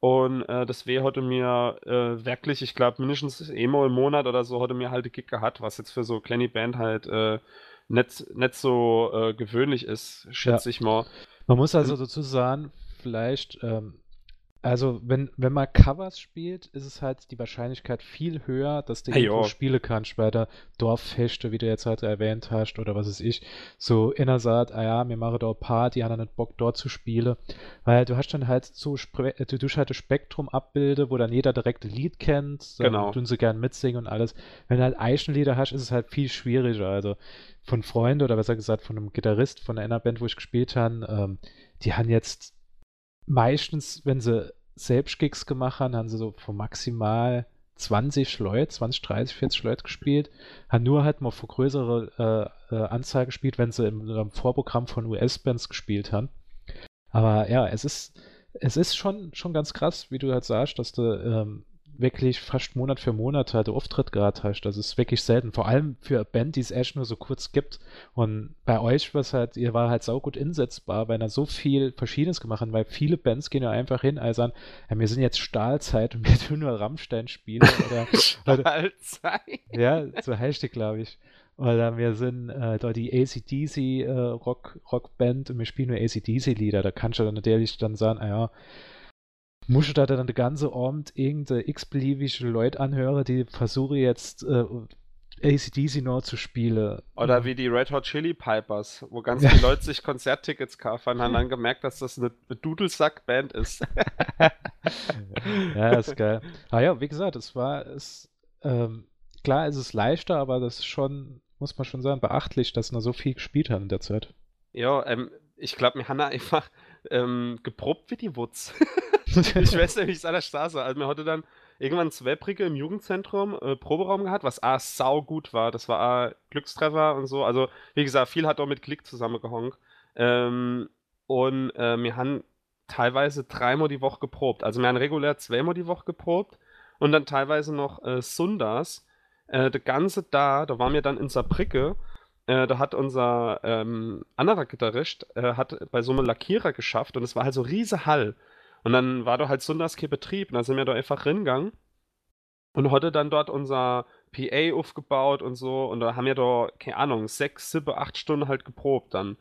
Und äh, das wäre heute mir äh, wirklich, ich glaube, mindestens immer im Monat oder so heute mir halt die Gig gehabt, was jetzt für so kleine Band halt äh, nicht, nicht so äh, gewöhnlich ist, schätze ja. ich mal. Man muss also dazu sagen, vielleicht ähm, also, wenn, wenn man Covers spielt, ist es halt die Wahrscheinlichkeit viel höher, dass du hey, irgendwo spielen kannst bei der Dorffeste, wie du jetzt halt erwähnt hast, oder was weiß ich. So inner sagt, ah ja, wir machen da die haben nicht Bock dort zu spielen. Weil du hast dann halt so, äh, du hast halt das Spektrum abbilde, wo dann jeder direkt ein Lied kennt, dann genau. tun sie gern mitsingen und alles. Wenn du halt Eichenlieder hast, ist es halt viel schwieriger. Also von Freunden oder besser gesagt von einem Gitarrist von einer Band, wo ich gespielt habe, ähm, die haben jetzt meistens, wenn sie selbst Gigs gemacht haben, haben sie so von maximal 20 Leute, 20, 30, 40 Leute gespielt, haben nur halt mal vor größere äh, äh, Anzahl gespielt, wenn sie im, im Vorprogramm von US-Bands gespielt haben. Aber ja, es ist, es ist schon, schon ganz krass, wie du halt sagst, dass du ähm, wirklich fast Monat für Monat halt Auftritt gehabt hast. Das ist wirklich selten. Vor allem für eine Band, die es echt nur so kurz gibt. Und bei euch war es halt, ihr war halt saugut insetzbar, weil er so viel Verschiedenes gemacht hat, weil viele Bands gehen ja einfach hin, also an, ja, wir sind jetzt Stahlzeit und wir tun nur Rammstein spielen. Oder, Stahlzeit? ja, so heißt die, glaube ich. Oder wir sind äh, da die ACDC äh, Rock, Rockband und wir spielen nur ACDC-Lieder. Da kannst du dann natürlich dann sagen, ah ja, musst du da dann den ganzen Abend irgendeine x-beliebige Leute anhören, die versuchen jetzt äh, ACDC noch zu spielen. Oder wie die Red Hot Chili Pipers, wo ganz viele Leute sich Konzerttickets kaufen, haben dann gemerkt, dass das eine Dudelsack-Band ist. ja, ist geil. Ah ja, wie gesagt, es war, es, ähm, klar, es ist leichter, aber das ist schon, muss man schon sagen, beachtlich, dass wir so viel gespielt haben in der Zeit. Ja, ähm, ich glaube, wir haben einfach ähm, geprobt wie die Wutz. ich weiß nicht, wie es an der Straße. Also, wir hatten dann irgendwann zwei Pricke im Jugendzentrum äh, Proberaum gehabt, was A, sau gut war. Das war A, Glückstreffer und so. Also, wie gesagt, viel hat auch mit Klick zusammengehonkt. Ähm, und äh, wir haben teilweise dreimal die Woche geprobt. Also, wir haben regulär zweimal die Woche geprobt und dann teilweise noch äh, Sundas. Äh, der ganze da, da waren wir dann in Saarbrücke äh, da hat unser ähm, anderer Gitarrist äh, hat bei so einem Lackierer geschafft und es war halt so riese Hall. Und dann war da halt Sunders Betrieb und dann sind wir da einfach hingegangen und heute dann dort unser PA aufgebaut und so und da haben wir da, keine Ahnung, sechs, sieben, acht Stunden halt geprobt dann.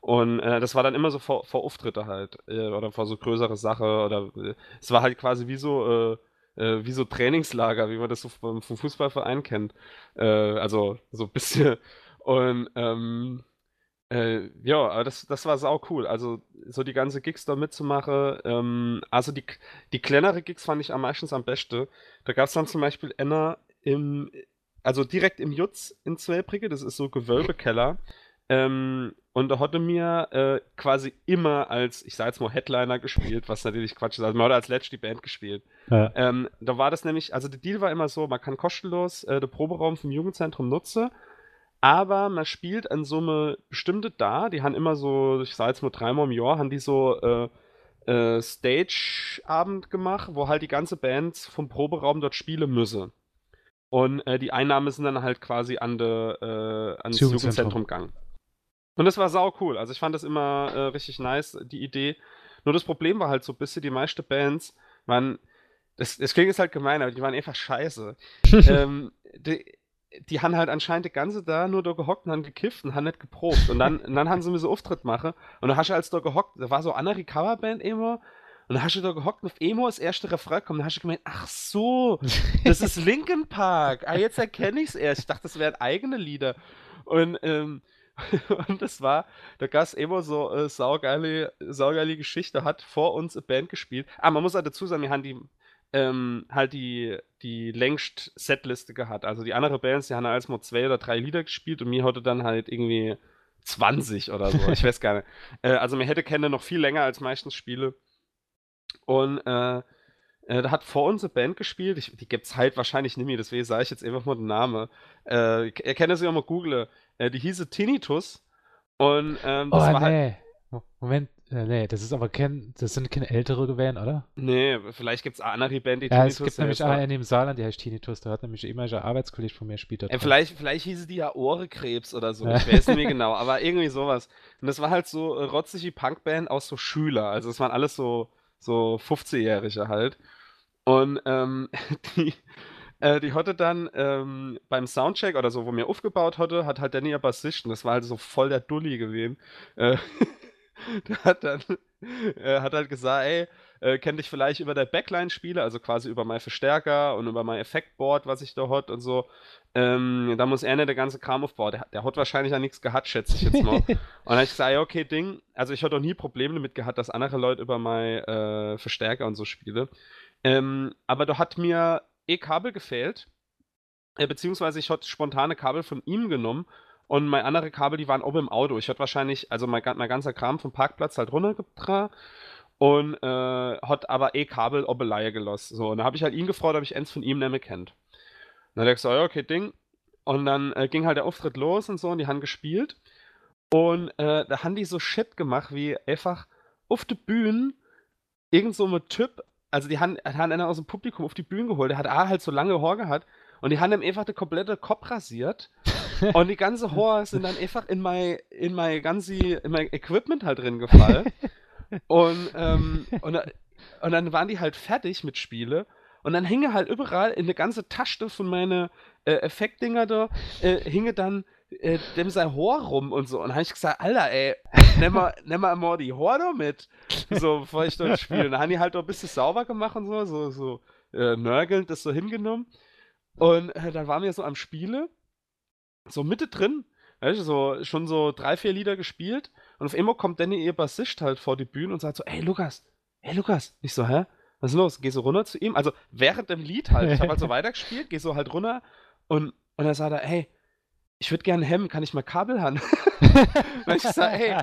Und äh, das war dann immer so vor, vor Auftritte halt äh, oder vor so größere Sache oder äh, es war halt quasi wie so wie so Trainingslager, wie man das so vom, vom Fußballverein kennt. also so ein bisschen und ähm, äh, ja, aber das, das war sau cool. Also so die ganze Gigs da mitzumachen. Ähm, also die, die kleinere Gigs fand ich am meistens am besten. Da gab es dann zum Beispiel einer im, also direkt im Jutz in Zweibrücke, das ist so Gewölbekeller. Ähm, und da hatte mir äh, quasi immer als, ich sag jetzt mal, Headliner gespielt, was natürlich Quatsch ist. Also man hat als Let's die Band gespielt. Ja. Ähm, da war das nämlich, also der Deal war immer so, man kann kostenlos äh, den Proberaum vom Jugendzentrum nutzen aber man spielt an so eine bestimmte da, die haben immer so, ich sage jetzt mal dreimal im Jahr, haben die so äh, äh, Stage-Abend gemacht, wo halt die ganze Band vom Proberaum dort spielen müsse. Und äh, die Einnahmen sind dann halt quasi an de, äh, ans Jugendzentrum gegangen. Und das war sau cool. Also ich fand das immer äh, richtig nice, die Idee. Nur das Problem war halt so ein bisschen, die meisten Bands waren, das, das klingt jetzt halt gemein, aber die waren einfach scheiße. ähm, die, die haben halt anscheinend die ganze da nur da gehockt und haben gekifft und haben nicht geprobt. Und dann, und dann haben sie mir so Auftritt machen. Und dann hast du als da gehockt, da war so eine andere Coverband immer. Und dann hast du da gehockt und auf Emo das erste Refrain kommt. Dann hast du gemeint, ach so, das ist Linkin Park. Ah, jetzt erkenne ich es erst. Ich dachte, das wären eigene Lieder. Und, ähm, und das war, da gab es immer so äh, saugeile, saugeile Geschichte, hat vor uns eine Band gespielt. Ah, man muss halt dazu sagen, wir haben die ähm, halt die, die längst Setliste gehabt. Also die anderen Bands, die haben als mal zwei oder drei Lieder gespielt und mir hatte dann halt irgendwie 20 oder so. Ich weiß gar nicht. Äh, also mir hätte Kenne noch viel länger als meistens Spiele. Und äh, äh, da hat vor uns eine Band gespielt, ich, die gibt es halt wahrscheinlich nicht mehr, deswegen sage ich jetzt einfach mal den Namen. Äh, ihr kennt sie auch mal google. Äh, die hieße Tinnitus. Und ähm, das oh, war nee. halt. Moment, äh, nee, das ist aber kein, das sind keine ältere gewesen, oder? Nee, vielleicht gibt es eine andere Band, die ja, Tinnitus es gibt nämlich eine in dem Saarland, die heißt Tinnitus, da hat nämlich immer ein Arbeitskollege von mir später. Äh, vielleicht, vielleicht hieße die ja Ohrekrebs oder so, ich weiß nicht mehr genau, aber irgendwie sowas. Und das war halt so äh, rotzige Punkband aus so Schüler, also es waren alles so, so 15-Jährige halt. Und ähm, die, äh, die hatte dann ähm, beim Soundcheck oder so, wo mir aufgebaut hatte, hat halt Danny ihr Bassisten, das war halt so voll der Dulli gewesen. Äh, der hat dann er hat halt gesagt, ey, äh, kenn dich vielleicht über der Backline-Spiele, also quasi über mein Verstärker und über mein Effektboard, was ich da hat und so. Ähm, da muss er nicht der ganze Kram aufbauen. Der, der hat wahrscheinlich ja nichts gehabt, schätze ich jetzt mal. und dann habe ich gesagt, ja, okay, Ding. Also ich hatte auch nie Probleme damit gehabt, dass andere Leute über mein äh, Verstärker und so spiele. Ähm, aber da hat mir eh Kabel gefehlt. Äh, beziehungsweise ich hatte spontane Kabel von ihm genommen und meine andere Kabel, die waren oben im Auto. Ich hatte wahrscheinlich, also mein, mein ganzer Kram vom Parkplatz halt runtergetragen und äh, hat aber eh Kabel oben Leihe gelassen. So, und da habe ich halt ihn gefragt, ob ich eins von ihm nicht mehr kennt. dann hat er gesagt, ja, okay, Ding. Und dann äh, ging halt der Auftritt los und so und die haben gespielt. Und äh, da haben die so Shit gemacht, wie einfach auf der Bühne irgend so ein Typ, also die haben, haben einer aus dem Publikum auf die Bühne geholt, der hat A halt so lange Haar gehabt und die haben ihm einfach den komplette Kopf rasiert und die ganze Horror sind dann einfach in mein, in mein ganze, in mein Equipment halt drin gefallen. und, ähm, und, und dann waren die halt fertig mit Spiele. Und dann hinge halt überall in der ganze Tasche von meinen äh, Effektdinger da, äh, hinge dann äh, dem sein Haar rum und so. Und habe ich gesagt, Alter, ey, nimm mal, nimm mal immer die da mit. So, bevor ich dort spiele. Und dann haben die halt auch ein bisschen sauber gemacht und so, so, so äh, nörgelnd das so hingenommen. Und äh, dann waren wir so am Spiele, so Mitte drin, weißt du, so, schon so drei, vier Lieder gespielt. Und auf einmal kommt Danny, ihr Bassist, halt vor die Bühne und sagt so, ey Lukas, ey Lukas. Ich so, hä? Was ist los? Geh so runter zu ihm. Also während dem Lied halt. Ich habe halt so weitergespielt, geh so halt runter und, und dann sagt er, hey, ich würde gerne Hemd, kann ich mal Kabel haben? und ich sag, hey,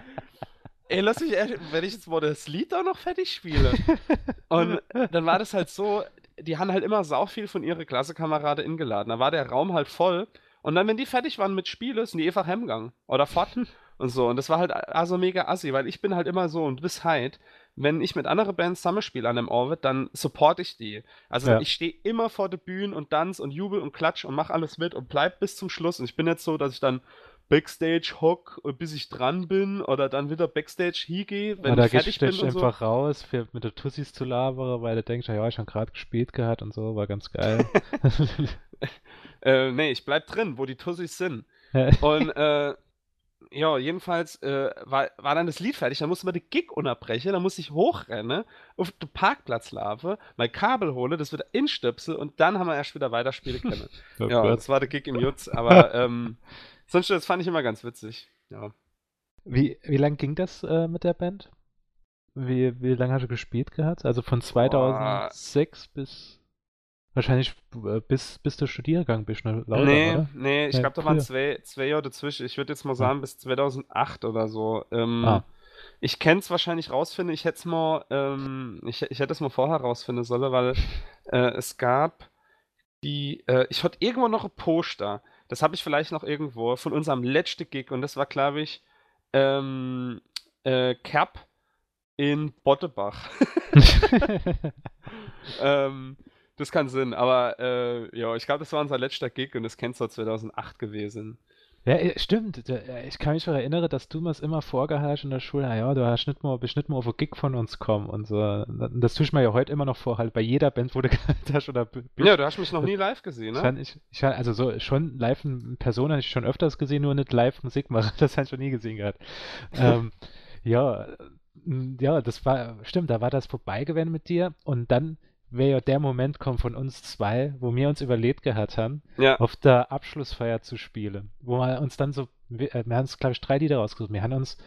ey, lass mich, wenn ich jetzt mal das Lied auch noch fertig spiele. Und dann war das halt so, die haben halt immer sau viel von ihre Klassekameraden ingeladen. Da war der Raum halt voll. Und dann, wenn die fertig waren mit Spiele, sind die einfach heimgegangen. Oder fort und so. Und das war halt also mega assi, weil ich bin halt immer so und bis halt, wenn ich mit anderen Bands zusammenspiele an einem Orbit, dann supporte ich die. Also ja. ich stehe immer vor der Bühne und tanz und jubel und klatsch und mach alles mit und bleib bis zum Schluss. Und ich bin jetzt so, dass ich dann Backstage hock, bis ich dran bin oder dann wieder Backstage hingehe, wenn oder ich fertig bin und einfach so. raus, fährt mit der Tussis zu labern, weil du denkst, ja, ich habe gerade gespielt gehabt und so, war ganz geil. äh, nee, ich bleib drin, wo die Tussis sind. und äh, ja, jedenfalls äh, war, war dann das Lied fertig, dann musste man die Gig unterbrechen, dann musste ich hochrennen, auf den Parkplatz laufen, mein Kabel hole, das wieder instöpsel und dann haben wir erst wieder weiterspielen können. oh ja, das war der Gig im Jutz, aber ähm, sonst das fand ich immer ganz witzig. Ja. Wie, wie lang ging das äh, mit der Band? Wie, wie lange hast du gespielt gehabt? Also von 2006 Boah. bis Wahrscheinlich äh, bis, bis du Studiergang bist, ne? Lauter, nee, oder? nee, ich ja, glaube, da waren zwei, zwei Jahre dazwischen. Ich würde jetzt mal sagen, bis 2008 oder so. Ähm, ah. Ich kenne es wahrscheinlich rausfinden. Ich hätte es mal, ähm, ich, ich hätte es mal vorher rausfinden sollen, weil äh, es gab die, äh, ich hatte irgendwo noch ein Poster. Das habe ich vielleicht noch irgendwo von unserem letzten Gig und das war, glaube ich, ähm, äh, Cap in Bottebach. ähm, das kann Sinn, aber äh, ja, ich glaube, das war unser letzter Gig und das kennst du 2008 gewesen. Ja, äh, stimmt. Äh, ich kann mich noch erinnern, dass du mir es immer vorgehalten in der Schule, ja, du hast nicht mal, bist nicht mal auf ein Gig von uns kommen und so. Das tue ich mir ja heute immer noch vor, halt bei jeder Band, wo du hast oder bist. Ja, du hast mich noch nie live gesehen, ne? Ich, ich, also so schon live in Person habe ich schon öfters gesehen, nur nicht live Musik machen, das habe ich schon nie gesehen gehabt. ähm, ja, ja, das war, stimmt, da war das vorbei gewesen mit dir und dann wäre ja der Moment kommen von uns zwei, wo wir uns überlegt gehabt haben, ja. auf der Abschlussfeier zu spielen. Wo wir uns dann so, wir, äh, wir haben uns, glaube ich, drei Lieder rausgesucht. Wir haben uns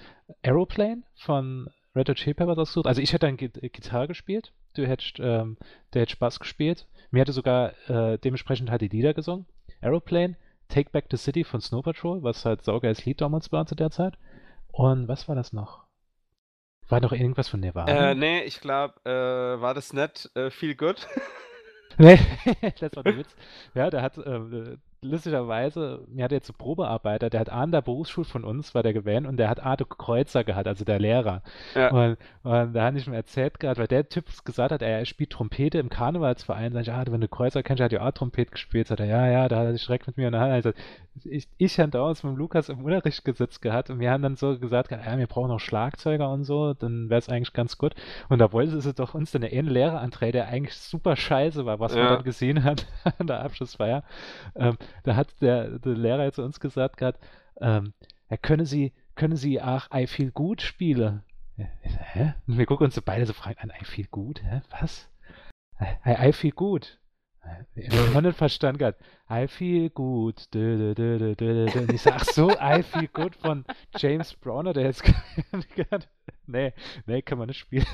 Aeroplane von Red Hot Chili Peppers ausgesucht. Also ich hätte dann Gitarre gespielt, du hättest, ähm, der hätte Spaß gespielt. Mir hätte sogar äh, dementsprechend halt die Lieder gesungen. Aeroplane, Take Back the City von Snow Patrol, was halt saugeiles Lied damals war zu der Zeit. Und was war das noch? War doch irgendwas von Nirvana? Äh, nee, ich glaube, äh, war das nicht äh, Feel Good? nee, das war der Witz. Ja, der hat, äh, lustigerweise, mir hat jetzt so Probearbeiter, der hat an der Berufsschule von uns, war der gewählt, und der hat Arthur Kreuzer gehabt, also der Lehrer. Ja. Und, und da habe ich mir erzählt gerade, weil der Typ gesagt hat, er spielt Trompete im Karnevalsverein, sag ich, ah, wenn du Kreuzer kennst, hat ja auch Trompete gespielt, sagt er, ja, ja, da hat er sich direkt mit mir und dann hat er ich, ich habe damals mit Lukas im Unterricht gesetzt gehabt und wir haben dann so gesagt, ja, wir brauchen noch Schlagzeuger und so, dann wäre es eigentlich ganz gut. Und da wollte sie doch uns dann einen Lehrer antreten, der eigentlich super scheiße war, was ja. man dann gesehen hat an der Abschlussfeier. Ähm, da hat der, der Lehrer zu uns gesagt gehabt, ähm, ja, können Sie, können Sie auch I Feel Good spielen? Hä? Und wir gucken uns so beide so fragen an, I Feel Good? Hä? Was? I, I Feel Good. Ich nicht verstanden gehabt. I feel good. Dö, dö, dö, und ich sag, ach so, I feel good von James Browner, der jetzt Nee, nee, kann man nicht spielen.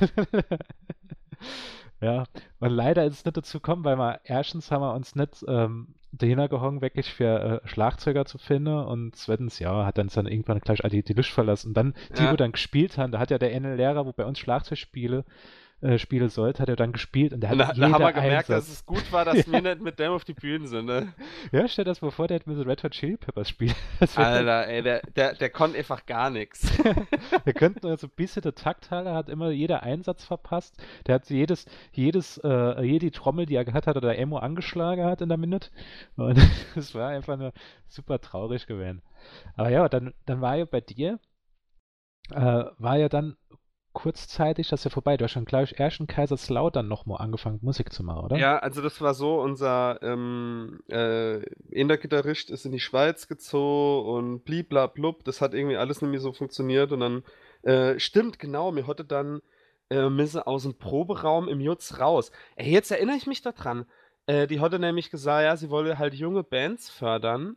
ja, und leider ist es nicht dazu gekommen, weil wir erstens haben wir uns nicht ähm, dahinter gehangen, wirklich für äh, Schlagzeuger zu finden und zweitens, ja, hat dann, dann irgendwann gleich die, die Lust verlassen. Und dann, die, ja. wo dann gespielt haben, da hat ja der eine Lehrer, wo bei uns Schlagzeug spiele, äh, spielen sollte, hat er dann gespielt und der hat da, da haben wir gemerkt, Einsatz. dass es gut war, dass wir nicht mit dem auf die Bühne sind, ne? Ja, stell das mal vor, der hätte mit so Red Hot Chili Peppers spielen. Alter, ey, der, der, der konnte einfach gar nichts. Wir könnten also ein bisschen der Takthaler hat immer jeder Einsatz verpasst. Der hat jedes, jedes, äh, jede Trommel, die er gehabt hat, oder Emo angeschlagen hat in der Minute. Und es war einfach nur super traurig gewesen. Aber ja, dann, dann war ja bei dir, äh, war ja dann kurzzeitig das ist ja vorbei. Du hast schon, glaube ich, erst in Kaiserslautern nochmal angefangen, Musik zu machen, oder? Ja, also das war so, unser ähm, äh, Gitarrist ist in die Schweiz gezogen und bliblablub, das hat irgendwie alles nicht mehr so funktioniert und dann, äh, stimmt, genau, mir hatte dann äh, Misse aus dem Proberaum im Jutz raus. Ey, jetzt erinnere ich mich daran. Äh, die hatte nämlich gesagt, ja, sie wolle halt junge Bands fördern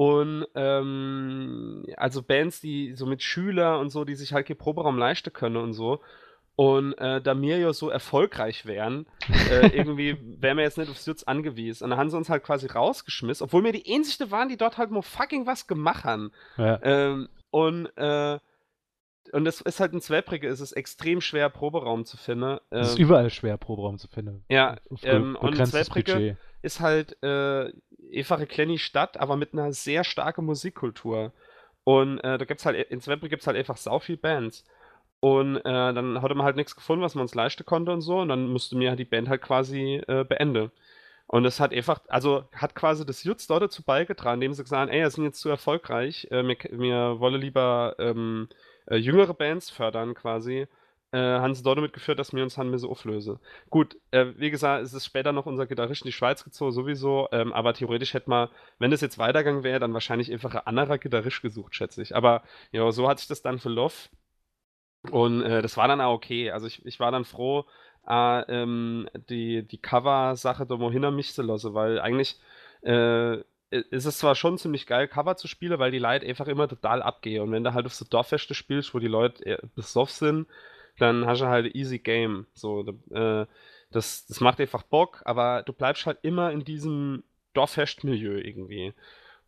und ähm, also Bands, die so mit Schüler und so, die sich halt Proberaum leisten können und so. Und äh, da wir ja so erfolgreich wären, äh, irgendwie wären wir jetzt nicht aufs Jutz angewiesen. Und dann haben sie uns halt quasi rausgeschmissen, obwohl wir die einzigste waren, die dort halt mal fucking was gemacht haben. Ja. Ähm, und äh, und es ist halt in Zweibrige, ist es extrem schwer, Proberaum zu finden. Ähm, es ist überall schwer, Proberaum zu finden. Ja, ähm, und in Zweibrige ist halt einfach eine kleine Stadt, aber mit einer sehr starken Musikkultur. Und äh, da gibt's halt, in Zwemple gibt es halt einfach sau viel Bands. Und äh, dann hatte man halt nichts gefunden, was man uns leisten konnte und so. Und dann musste mir die Band halt quasi äh, beenden. Und das hat einfach, also hat quasi das Jutz dort dazu beigetragen, indem sie gesagt haben, ey, wir sind jetzt zu erfolgreich, äh, mir, mir wolle lieber ähm, äh, jüngere Bands fördern quasi äh, haben sie dort damit geführt, dass wir uns haben so auflösen. Gut, äh, wie gesagt, es ist später noch unser Gitarrist in die Schweiz gezogen, sowieso, ähm, aber theoretisch hätte man, wenn das jetzt weitergegangen wäre, dann wahrscheinlich einfach ein anderer Gitarrist gesucht, schätze ich. Aber ja, so hat sich das dann verlaufen. Und äh, das war dann auch okay. Also ich, ich war dann froh, äh, ähm, die, die Cover-Sache da mal hinter mich zu lassen, weil eigentlich äh, ist es zwar schon ziemlich geil, Cover zu spielen, weil die Leute einfach immer total abgehen. Und wenn du halt auf so Dorffeste spielst, wo die Leute besoffen sind, dann hast du halt easy Game. So, äh, das, das macht einfach Bock, aber du bleibst halt immer in diesem Dorffest-Milieu irgendwie.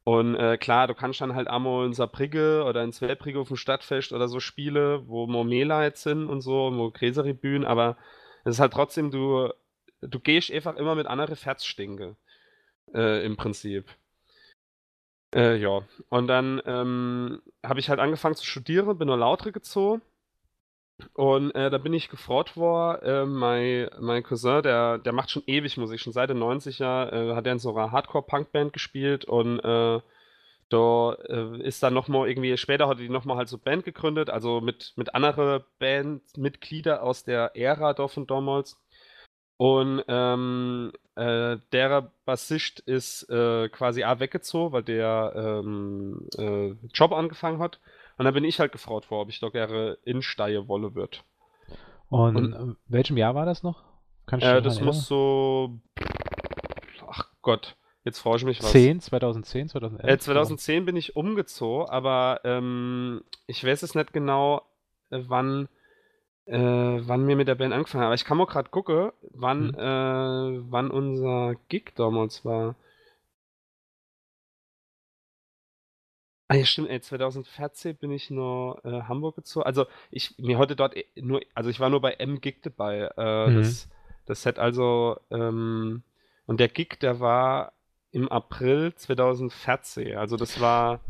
Und äh, klar, du kannst dann halt einmal in Saarbrücke oder in Zwelbrücke auf dem Stadtfest oder so Spiele, wo jetzt sind und so, wo Gräseribühnen, aber es ist halt trotzdem, du, du gehst einfach immer mit anderen Ferzstinke. Äh, Im Prinzip. Äh, ja. Und dann ähm, habe ich halt angefangen zu studieren, bin nur Lautre gezogen und äh, da bin ich gefragt worden, äh, mein, mein Cousin, der, der macht schon ewig Musik, schon seit den 90er, äh, hat er in so einer Hardcore-Punk-Band gespielt und äh, da äh, ist dann nochmal irgendwie, später hat er die nochmal halt so Band gegründet, also mit, mit anderen Bandmitgliedern aus der Ära da von damals. Und ähm, äh, der Bassist ist äh, quasi auch weggezogen, weil der ähm, äh, Job angefangen hat. Und dann bin ich halt gefragt worden, ob ich doch gerne in Steie wolle wird. Und, Und in welchem Jahr war das noch? Kannst äh, das muss so. Ach Gott, jetzt frage ich mich was. 10, 2010, 2011? Äh, 2010 bin ich umgezogen, aber ähm, ich weiß es nicht genau, äh, wann, äh, wann wir mit der Band angefangen haben. Aber ich kann mal gerade gucken, wann, hm. äh, wann unser Gig damals war. Ah ja, stimmt, ey, 2014 bin ich nur äh, Hamburg gezogen. Also ich mir heute dort äh, nur, also ich war nur bei M-Gig dabei. Äh, mhm. Das, das Set also, ähm, und der Gig, der war im April 2014. Also das war.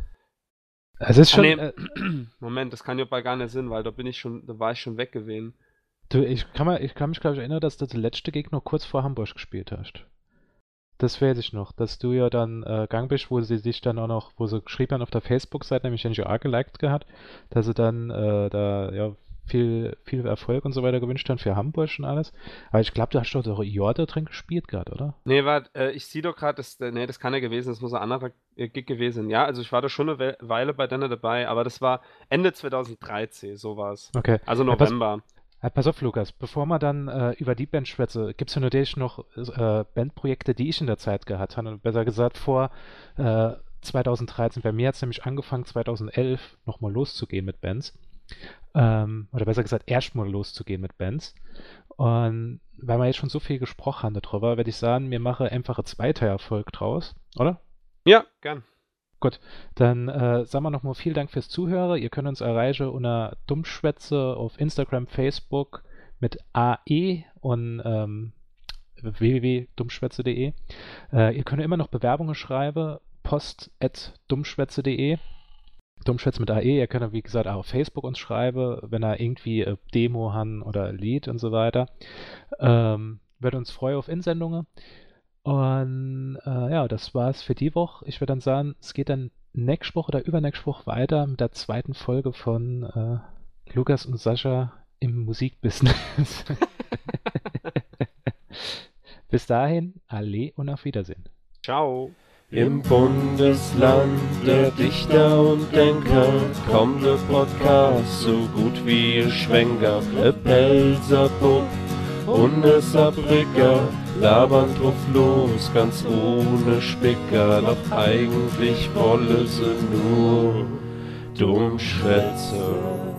Es ist ah, schon. Nee, äh, Moment, das kann ja bei gar nicht Sinn, weil da bin ich schon, da war ich schon weg gewesen. Du, ich kann, mal, ich kann mich, glaube ich, erinnern, dass du der letzte Gig noch kurz vor Hamburg gespielt hast. Das weiß ich noch, dass du ja dann äh, gang bist, wo sie sich dann auch noch, wo sie geschrieben haben auf der Facebook-Seite, nämlich NGA geliked gehabt, dass sie dann äh, da ja viel, viel Erfolg und so weiter gewünscht haben für Hamburg und alles. Aber ich glaube, du hast doch Jorda drin gespielt gerade, oder? Nee, warte, äh, ich sehe doch gerade, das, äh, nee, das kann ja gewesen, das muss ein anderer Gig gewesen. Ja, also ich war da schon eine Weile bei denen dabei, aber das war Ende 2013, sowas. Okay. Also November. Ja, ja, pass auf, Lukas, bevor wir dann äh, über die Band schwätze, gibt es ja natürlich noch äh, Bandprojekte, die ich in der Zeit gehabt habe. Besser gesagt, vor äh, 2013. Bei mir hat es nämlich angefangen, 2011 nochmal loszugehen mit Bands. Ähm, oder besser gesagt, erstmal loszugehen mit Bands. Und weil wir jetzt schon so viel gesprochen haben darüber, werde ich sagen, wir machen einfach ein zweiter Erfolg draus, oder? Ja, gern. Gut, dann äh, sagen wir nochmal vielen Dank fürs Zuhören. Ihr könnt uns erreichen unter Dummschwätze auf Instagram, Facebook mit AE und ähm, www.dummschwätze.de. Äh, ihr könnt immer noch Bewerbungen schreiben, post.dummschwätze.de. Dummschwätze mit AE, ihr könnt, wie gesagt, auch auf Facebook uns schreiben, wenn er irgendwie äh, Demo haben oder Lied und so weiter. Ähm, würde uns freuen auf Insendungen. Und äh, ja, das war's für die Woche. Ich würde dann sagen, es geht dann nächste Woche oder übernächste Woche weiter mit der zweiten Folge von äh, Lukas und Sascha im Musikbusiness. Bis dahin, alle und auf Wiedersehen. Ciao. Im Bundesland der Dichter und Denker kommt der Podcast so gut wie ihr Schwenker. E Pelzer Bub und Saarbrücker labern drauf los, ganz ohne Spicker. Doch eigentlich wolle sie nur dumm schwätzen.